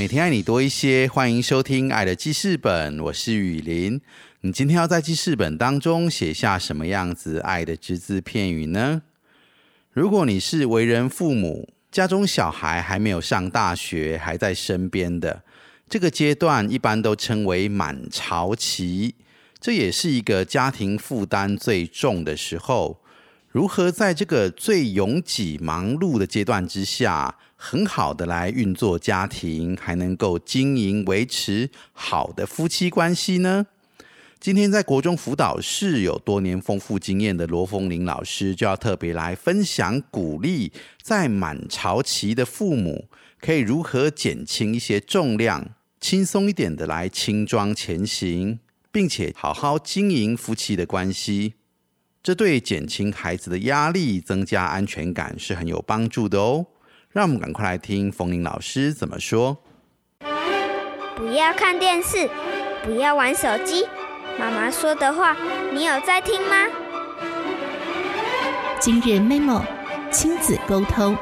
每天爱你多一些，欢迎收听《爱的记事本》，我是雨林。你今天要在记事本当中写下什么样子爱的只字片语呢？如果你是为人父母，家中小孩还没有上大学，还在身边的这个阶段，一般都称为满潮期，这也是一个家庭负担最重的时候。如何在这个最拥挤、忙碌的阶段之下，很好的来运作家庭，还能够经营、维持好的夫妻关系呢？今天在国中辅导室有多年丰富经验的罗凤玲老师，就要特别来分享鼓励，在满潮期的父母可以如何减轻一些重量，轻松一点的来轻装前行，并且好好经营夫妻的关系。这对减轻孩子的压力、增加安全感是很有帮助的哦。让我们赶快来听冯玲老师怎么说。不要看电视，不要玩手机。妈妈说的话，你有在听吗？今日 memo 亲子沟通。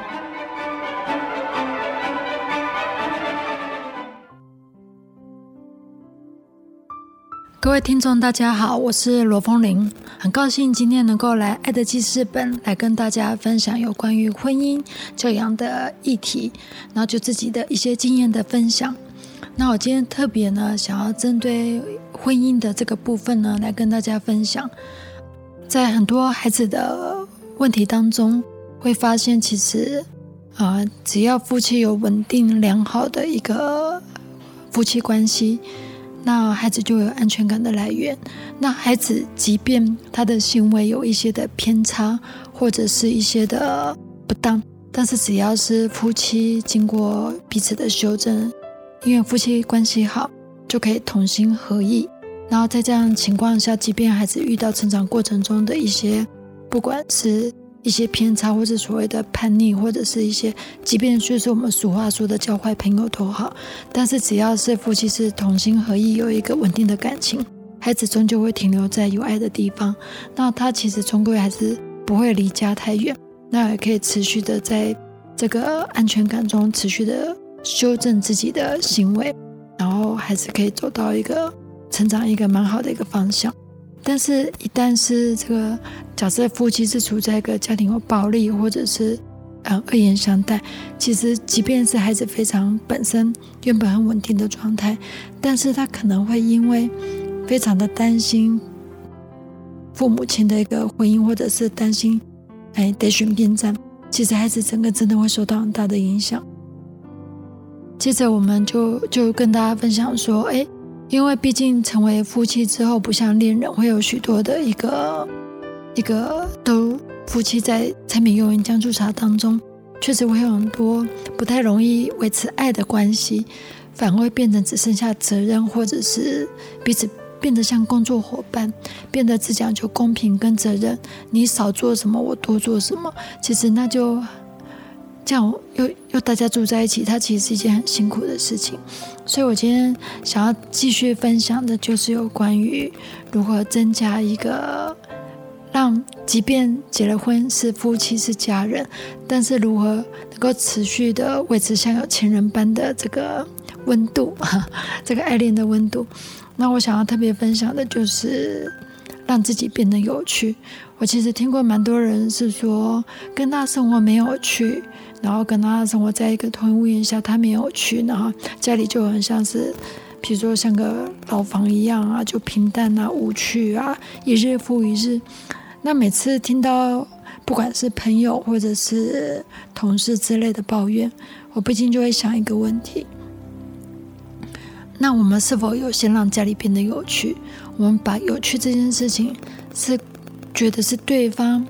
各位听众，大家好，我是罗凤玲，很高兴今天能够来《爱的记事本》来跟大家分享有关于婚姻教养的议题，然后就自己的一些经验的分享。那我今天特别呢，想要针对婚姻的这个部分呢，来跟大家分享，在很多孩子的问题当中，会发现其实啊，只要夫妻有稳定良好的一个夫妻关系。那孩子就有安全感的来源。那孩子即便他的行为有一些的偏差，或者是一些的不当，但是只要是夫妻经过彼此的修正，因为夫妻关系好，就可以同心合意。然后在这样情况下，即便孩子遇到成长过程中的一些，不管是。一些偏差，或者所谓的叛逆，或者是一些，即便就是我们俗话说的交坏朋友都好，但是只要是夫妻是同心合意，有一个稳定的感情，孩子终究会停留在有爱的地方。那他其实终归还是不会离家太远，那也可以持续的在这个安全感中持续的修正自己的行为，然后还是可以走到一个成长一个蛮好的一个方向。但是，一旦是这个假设夫妻是处在一个家庭有暴力，或者是嗯恶言相待，其实即便是孩子非常本身原本很稳定的状态，但是他可能会因为非常的担心父母亲的一个婚姻，或者是担心哎得选边站，其实孩子整个真的会受到很大的影响。接着，我们就就跟大家分享说，哎。因为毕竟成为夫妻之后，不像恋人会有许多的一个一个都夫妻在柴米油盐酱醋茶当中，确实会有很多不太容易维持爱的关系，反而会变成只剩下责任，或者是彼此变得像工作伙伴，变得只讲究公平跟责任，你少做什么我多做什么，其实那就。这样又又大家住在一起，它其实是一件很辛苦的事情。所以我今天想要继续分享的，就是有关于如何增加一个让，即便结了婚是夫妻是家人，但是如何能够持续的维持像有情人般的这个温度，这个爱恋的温度。那我想要特别分享的就是让自己变得有趣。我其实听过蛮多人是说，跟他生活没有趣。然后跟他生活在一个同一屋檐下，他没有去，然后家里就很像是，比如说像个牢房一样啊，就平淡啊、无趣啊，一日复一日。那每次听到不管是朋友或者是同事之类的抱怨，我不禁就会想一个问题：那我们是否有先让家里变得有趣？我们把有趣这件事情是觉得是对方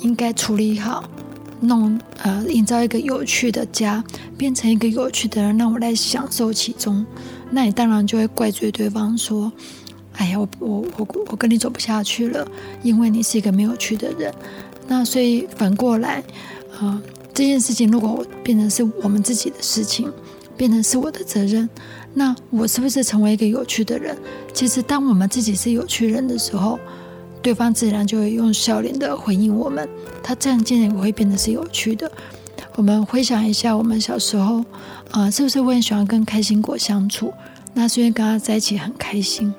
应该处理好？弄呃，营造一个有趣的家，变成一个有趣的人，让我来享受其中。那你当然就会怪罪对方说：“哎呀，我我我我跟你走不下去了，因为你是一个没有趣的人。”那所以反过来，啊，这件事情如果变成是我们自己的事情，变成是我的责任，那我是不是成为一个有趣的人？其实，当我们自己是有趣人的时候，对方自然就会用笑脸的回应我们，他这样渐渐会变得是有趣的。我们回想一下，我们小时候，啊，是不是会很喜欢跟开心果相处？那是因为跟他在一起很开心。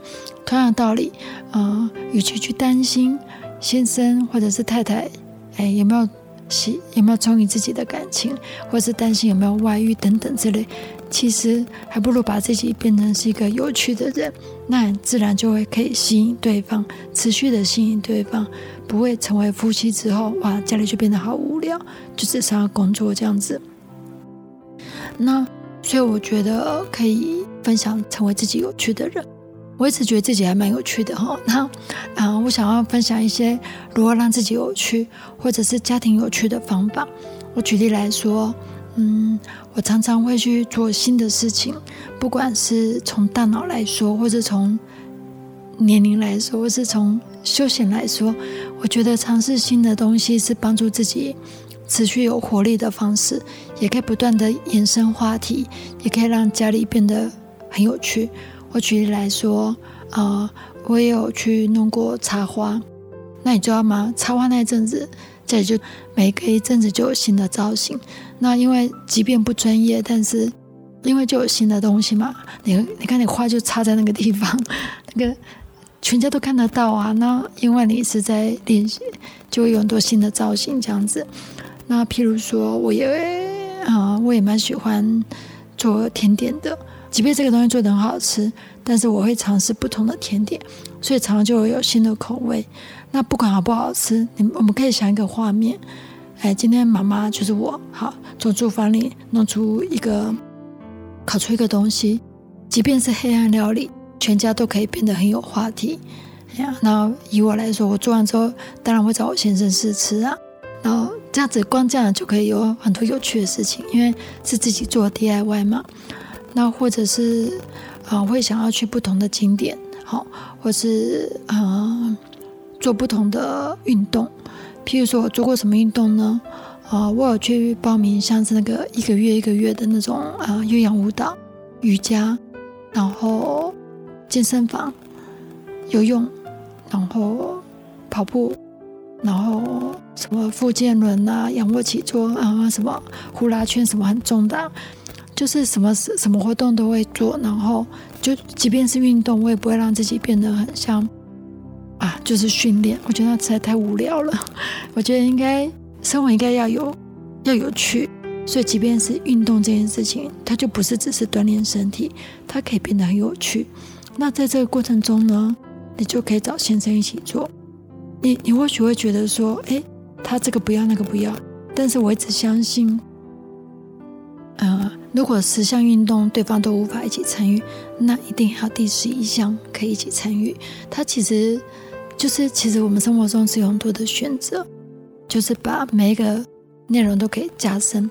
同样的道理，啊，与其去担心先生或者是太太，哎，有没有喜有没有忠于自己的感情，或者是担心有没有外遇等等之类，其实还不如把自己变成是一个有趣的人，那自然就会可以吸引对方，持续的吸引对方。不会成为夫妻之后，哇，家里就变得好无聊，就只想要工作这样子。那所以我觉得可以分享成为自己有趣的人。我一直觉得自己还蛮有趣的哈。那啊，我想要分享一些如何让自己有趣，或者是家庭有趣的方法。我举例来说，嗯，我常常会去做新的事情，不管是从大脑来说，或者从年龄来说，或是从休闲来说，我觉得尝试新的东西是帮助自己持续有活力的方式，也可以不断的延伸话题，也可以让家里变得很有趣。我举例来说，啊，我也有去弄过插花，那你知道吗？插花那阵子，这里就每隔一阵子就有新的造型。那因为即便不专业，但是因为就有新的东西嘛，你你看你花就插在那个地方，那个。全家都看得到啊！那因为你是在练习，就会有很多新的造型这样子。那譬如说，我也啊，我也蛮喜欢做甜点的，即便这个东西做的很好吃，但是我会尝试不同的甜点，所以常常就会有新的口味。那不管好不好吃，你我们可以想一个画面，哎，今天妈妈就是我，好从厨房里弄出一个烤出一个东西，即便是黑暗料理。全家都可以变得很有话题，哎呀，那以我来说，我做完之后，当然会找我先生试吃啊，然后这样子光这样就可以有很多有趣的事情，因为是自己做 DIY 嘛。那或者是啊，会想要去不同的景点，好，或是啊做不同的运动。譬如说我做过什么运动呢？啊，我有去报名像是那个一个月一个月的那种啊有氧舞蹈、瑜伽，然后。健身房、游泳，然后跑步，然后什么复健轮啊、仰卧起坐啊、什么呼啦圈，什么很重的，就是什么什么活动都会做。然后就即便是运动，我也不会让自己变得很像啊，就是训练。我觉得那实在太无聊了。我觉得应该生活应该要有要有趣，所以即便是运动这件事情，它就不是只是锻炼身体，它可以变得很有趣。那在这个过程中呢，你就可以找先生一起做。你你或许会觉得说，哎，他这个不要，那个不要。但是我一直相信，呃，如果十项运动对方都无法一起参与，那一定还有第十一项可以一起参与。他其实就是，其实我们生活中是有很多的选择，就是把每一个内容都可以加深。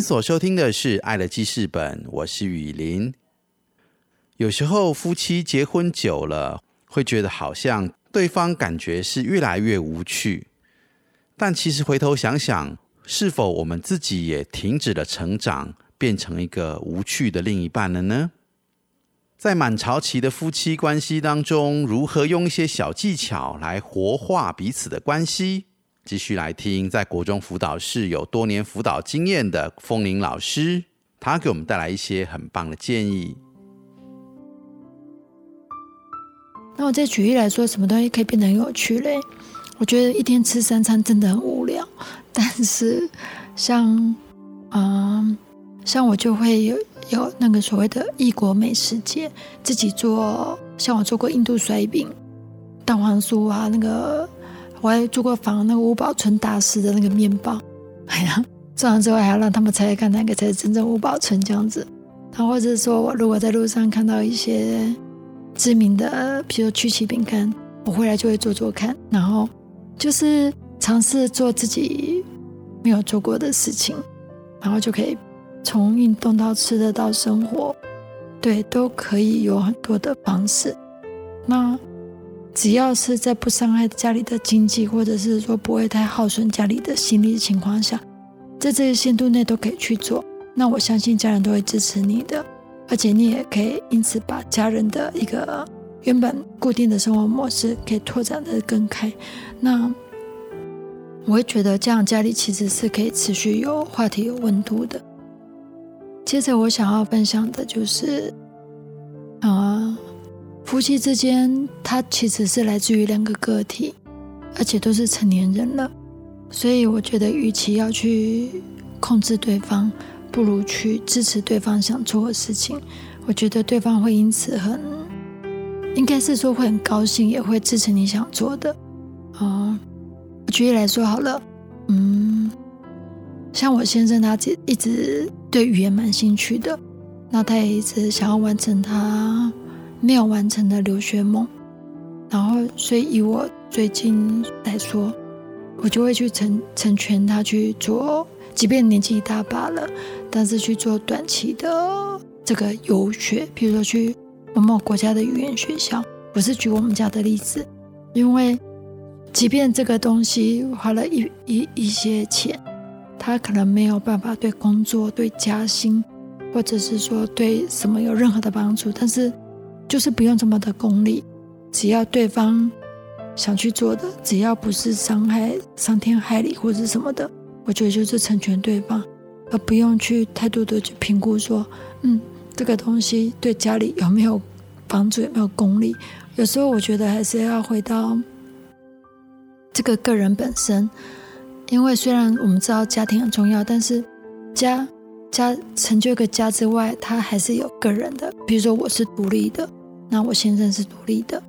您所收听的是《爱的记事本》，我是雨林。有时候夫妻结婚久了，会觉得好像对方感觉是越来越无趣，但其实回头想想，是否我们自己也停止了成长，变成一个无趣的另一半了呢？在满潮期的夫妻关系当中，如何用一些小技巧来活化彼此的关系？继续来听，在国中辅导室有多年辅导经验的风铃老师，他给我们带来一些很棒的建议。那我再举例来说，什么东西可以变得很有趣嘞？我觉得一天吃三餐真的很无聊，但是像，嗯，像我就会有有那个所谓的异国美食节，自己做，像我做过印度甩饼、蛋黄酥啊，那个。我还做过仿那个吴宝春大师的那个面包，哎呀，做完之后还要让他们猜猜看哪个才是真正吴宝春这样子。然后或者说我如果在路上看到一些知名的，比如说曲奇饼干，我回来就会做做看，然后就是尝试做自己没有做过的事情，然后就可以从运动到吃的到生活，对，都可以有很多的方式。那。只要是在不伤害家里的经济，或者是说不会太耗损家里的心力的情况下，在这个限度内都可以去做。那我相信家人都会支持你的，而且你也可以因此把家人的一个原本固定的生活模式可以拓展的更开。那我会觉得这样家里其实是可以持续有话题、有温度的。接着我想要分享的就是，啊。夫妻之间，它其实是来自于两个个体，而且都是成年人了。所以我觉得，与其要去控制对方，不如去支持对方想做的事情。我觉得对方会因此很，应该是说会很高兴，也会支持你想做的。啊，举例来说好了，嗯，像我先生，他一直对语言蛮兴趣的，那他也一直想要完成他。没有完成的留学梦，然后所以以我最近来说，我就会去成成全他去做，即便年纪一大把了，但是去做短期的这个游学，比如说去某某国家的语言学校。我是举我们家的例子，因为即便这个东西花了一一一些钱，他可能没有办法对工作、对加薪，或者是说对什么有任何的帮助，但是。就是不用这么的功利，只要对方想去做的，只要不是伤害、伤天害理或者什么的，我觉得就是成全对方，而不用去太多的去评估说，嗯，这个东西对家里有没有帮助，有没有功利。有时候我觉得还是要回到这个个人本身，因为虽然我们知道家庭很重要，但是家家成就一个家之外，它还是有个人的。比如说我是独立的。那我先生是独立的，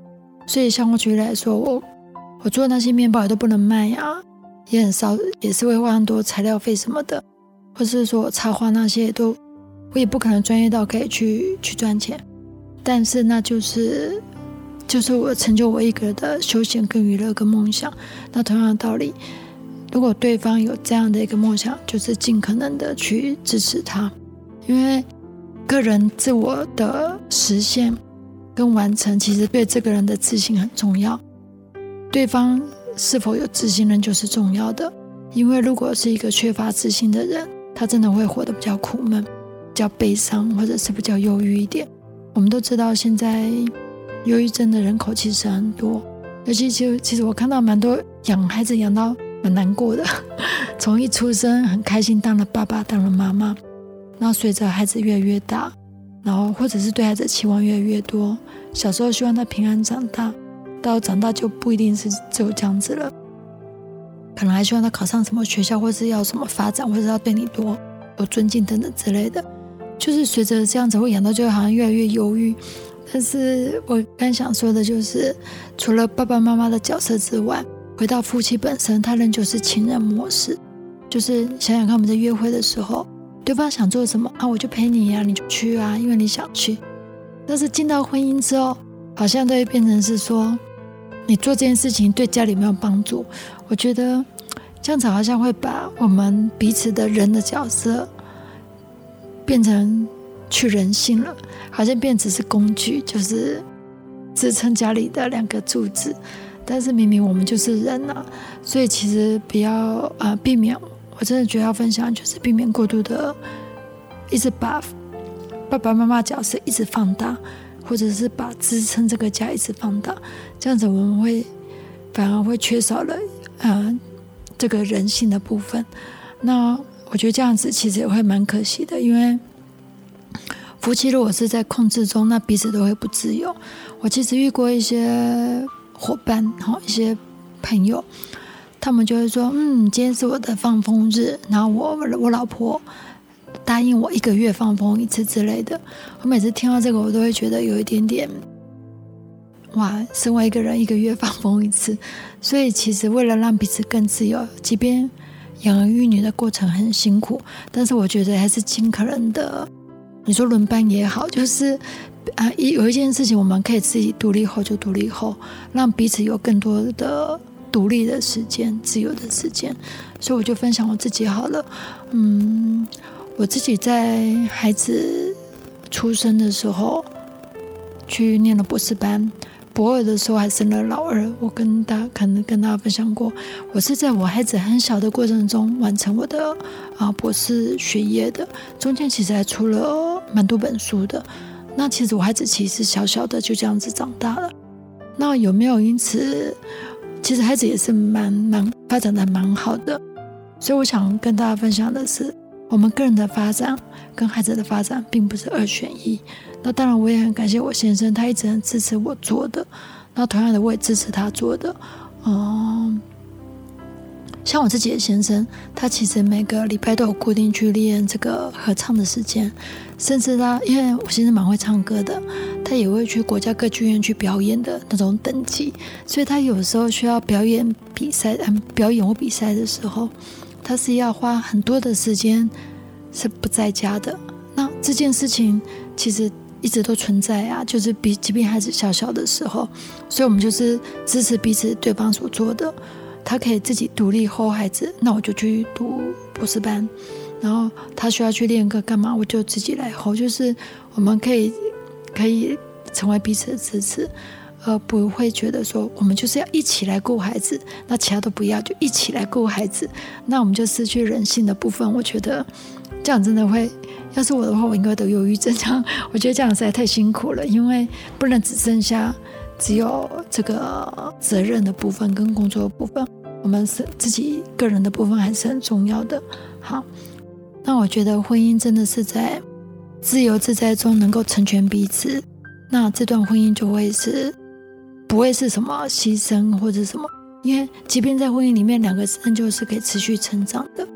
所以像我举例来说，我我做的那些面包也都不能卖呀，也很烧，也是会花很多材料费什么的，或是说我插花那些都，我也不可能专业到可以去去赚钱，但是那就是就是我成就我一个人的休闲跟娱乐跟梦想。那同样的道理，如果对方有这样的一个梦想，就是尽可能的去支持他，因为个人自我的实现。跟完成，其实对这个人的自信很重要。对方是否有自信，呢就是重要的。因为如果是一个缺乏自信的人，他真的会活得比较苦闷、比较悲伤，或者是比较忧郁一点。我们都知道，现在忧郁症的人口其实很多，尤其就其实我看到蛮多养孩子养到蛮难过的，从一出生很开心当了爸爸、当了妈妈，然后随着孩子越来越大。然后，或者是对孩子期望越来越多。小时候希望他平安长大，到长大就不一定是只有这样子了。可能还希望他考上什么学校，或是要什么发展，或者要对你多有尊敬等等之类的。就是随着这样子会养到，就好像越来越忧郁。但是我刚想说的就是，除了爸爸妈妈的角色之外，回到夫妻本身，他仍旧是情人模式。就是想想看，我们在约会的时候。对方想做什么啊，我就陪你呀，你就去啊，因为你想去。但是进到婚姻之后，好像都会变成是说，你做这件事情对家里没有帮助。我觉得这样子好像会把我们彼此的人的角色变成去人性了，好像变只是工具，就是支撑家里的两个柱子。但是明明我们就是人呐，所以其实不要呃避免。我真的觉得要分享，就是避免过度的一直把爸爸妈妈角色一直放大，或者是把支撑这个家一直放大，这样子我们会反而会缺少了呃这个人性的部分。那我觉得这样子其实也会蛮可惜的，因为夫妻如果是在控制中，那彼此都会不自由。我其实遇过一些。伙伴，哈，一些朋友，他们就会说：“嗯，今天是我的放风日，然后我我老婆答应我一个月放风一次之类的。”我每次听到这个，我都会觉得有一点点，哇，身为一个人，一个月放风一次，所以其实为了让彼此更自由，即便养儿育女的过程很辛苦，但是我觉得还是尽可能的。你说轮班也好，就是。啊，一有一件事情，我们可以自己独立后就独立后，让彼此有更多的独立的时间、自由的时间。所以我就分享我自己好了。嗯，我自己在孩子出生的时候去念了博士班，博二的时候还生了老二。我跟大家可能跟大家分享过，我是在我孩子很小的过程中完成我的啊博士学业的，中间其实还出了蛮多本书的。那其实我孩子其实小小的就这样子长大了。那有没有因此，其实孩子也是蛮蛮发展的蛮好的。所以我想跟大家分享的是，我们个人的发展跟孩子的发展并不是二选一。那当然我也很感谢我先生，他一直很支持我做的。那同样的我也支持他做的。嗯，像我自己的先生，他其实每个礼拜都有固定去练这个合唱的时间。甚至他，因为我先生蛮会唱歌的，他也会去国家歌剧院去表演的那种等级，所以他有时候需要表演比赛，嗯，表演或比赛的时候，他是要花很多的时间是不在家的。那这件事情其实一直都存在啊，就是比即便孩子小小的时候，所以我们就是支持彼此对方所做的。他可以自己独立后孩子，那我就去读博士班。然后他需要去练歌干嘛？我就自己来吼，就是我们可以可以成为彼此的支持，而不会觉得说我们就是要一起来顾孩子，那其他都不要，就一起来顾孩子，那我们就失去人性的部分。我觉得这样真的会，要是我的话，我应该得忧郁症。这样我觉得这样实在太辛苦了，因为不能只剩下只有这个责任的部分跟工作的部分，我们是自己个人的部分还是很重要的。好。那我觉得婚姻真的是在自由自在中能够成全彼此，那这段婚姻就会是不会是什么牺牲或者什么，因为即便在婚姻里面，两个人就是可以持续成长的，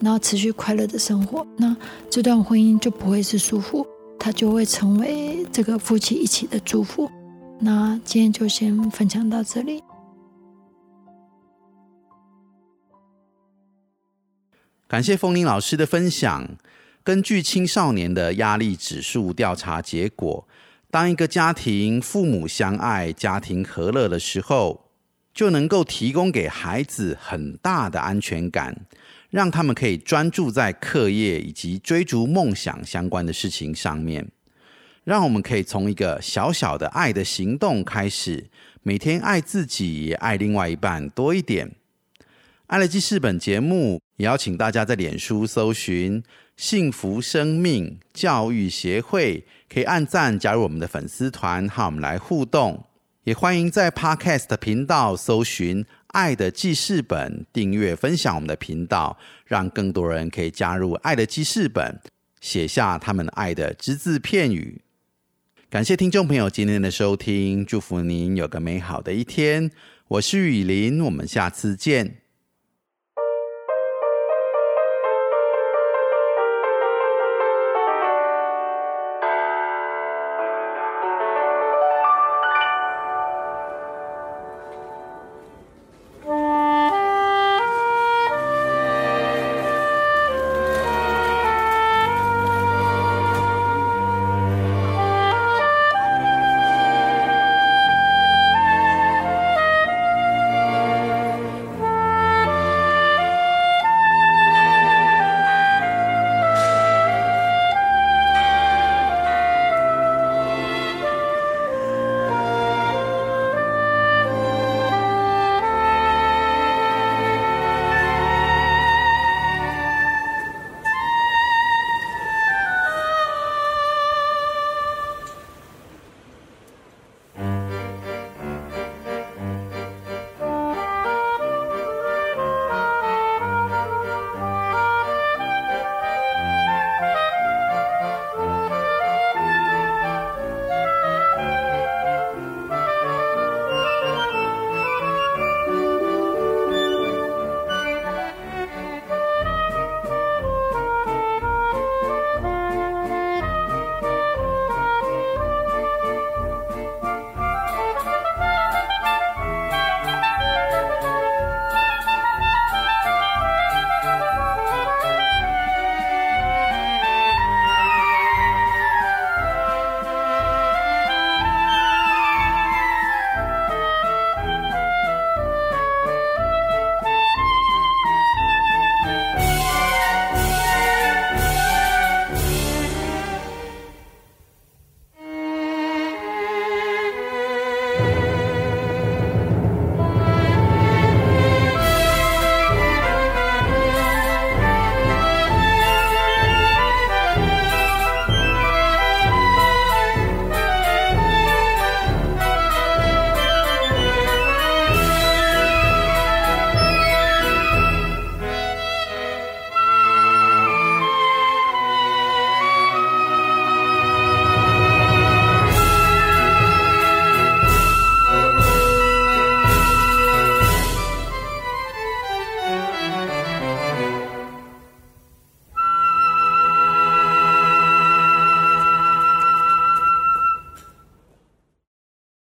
然后持续快乐的生活，那这段婚姻就不会是束缚，它就会成为这个夫妻一起的祝福。那今天就先分享到这里。感谢风铃老师的分享。根据青少年的压力指数调查结果，当一个家庭父母相爱、家庭和乐的时候，就能够提供给孩子很大的安全感，让他们可以专注在课业以及追逐梦想相关的事情上面。让我们可以从一个小小的爱的行动开始，每天爱自己，爱另外一半多一点。爱乐记事本节目。也邀请大家在脸书搜寻“幸福生命教育协会”，可以按赞加入我们的粉丝团，和我们来互动。也欢迎在 Podcast 频道搜寻“爱的记事本”，订阅分享我们的频道，让更多人可以加入“爱的记事本”，写下他们爱的只字片语。感谢听众朋友今天的收听，祝福您有个美好的一天。我是雨林，我们下次见。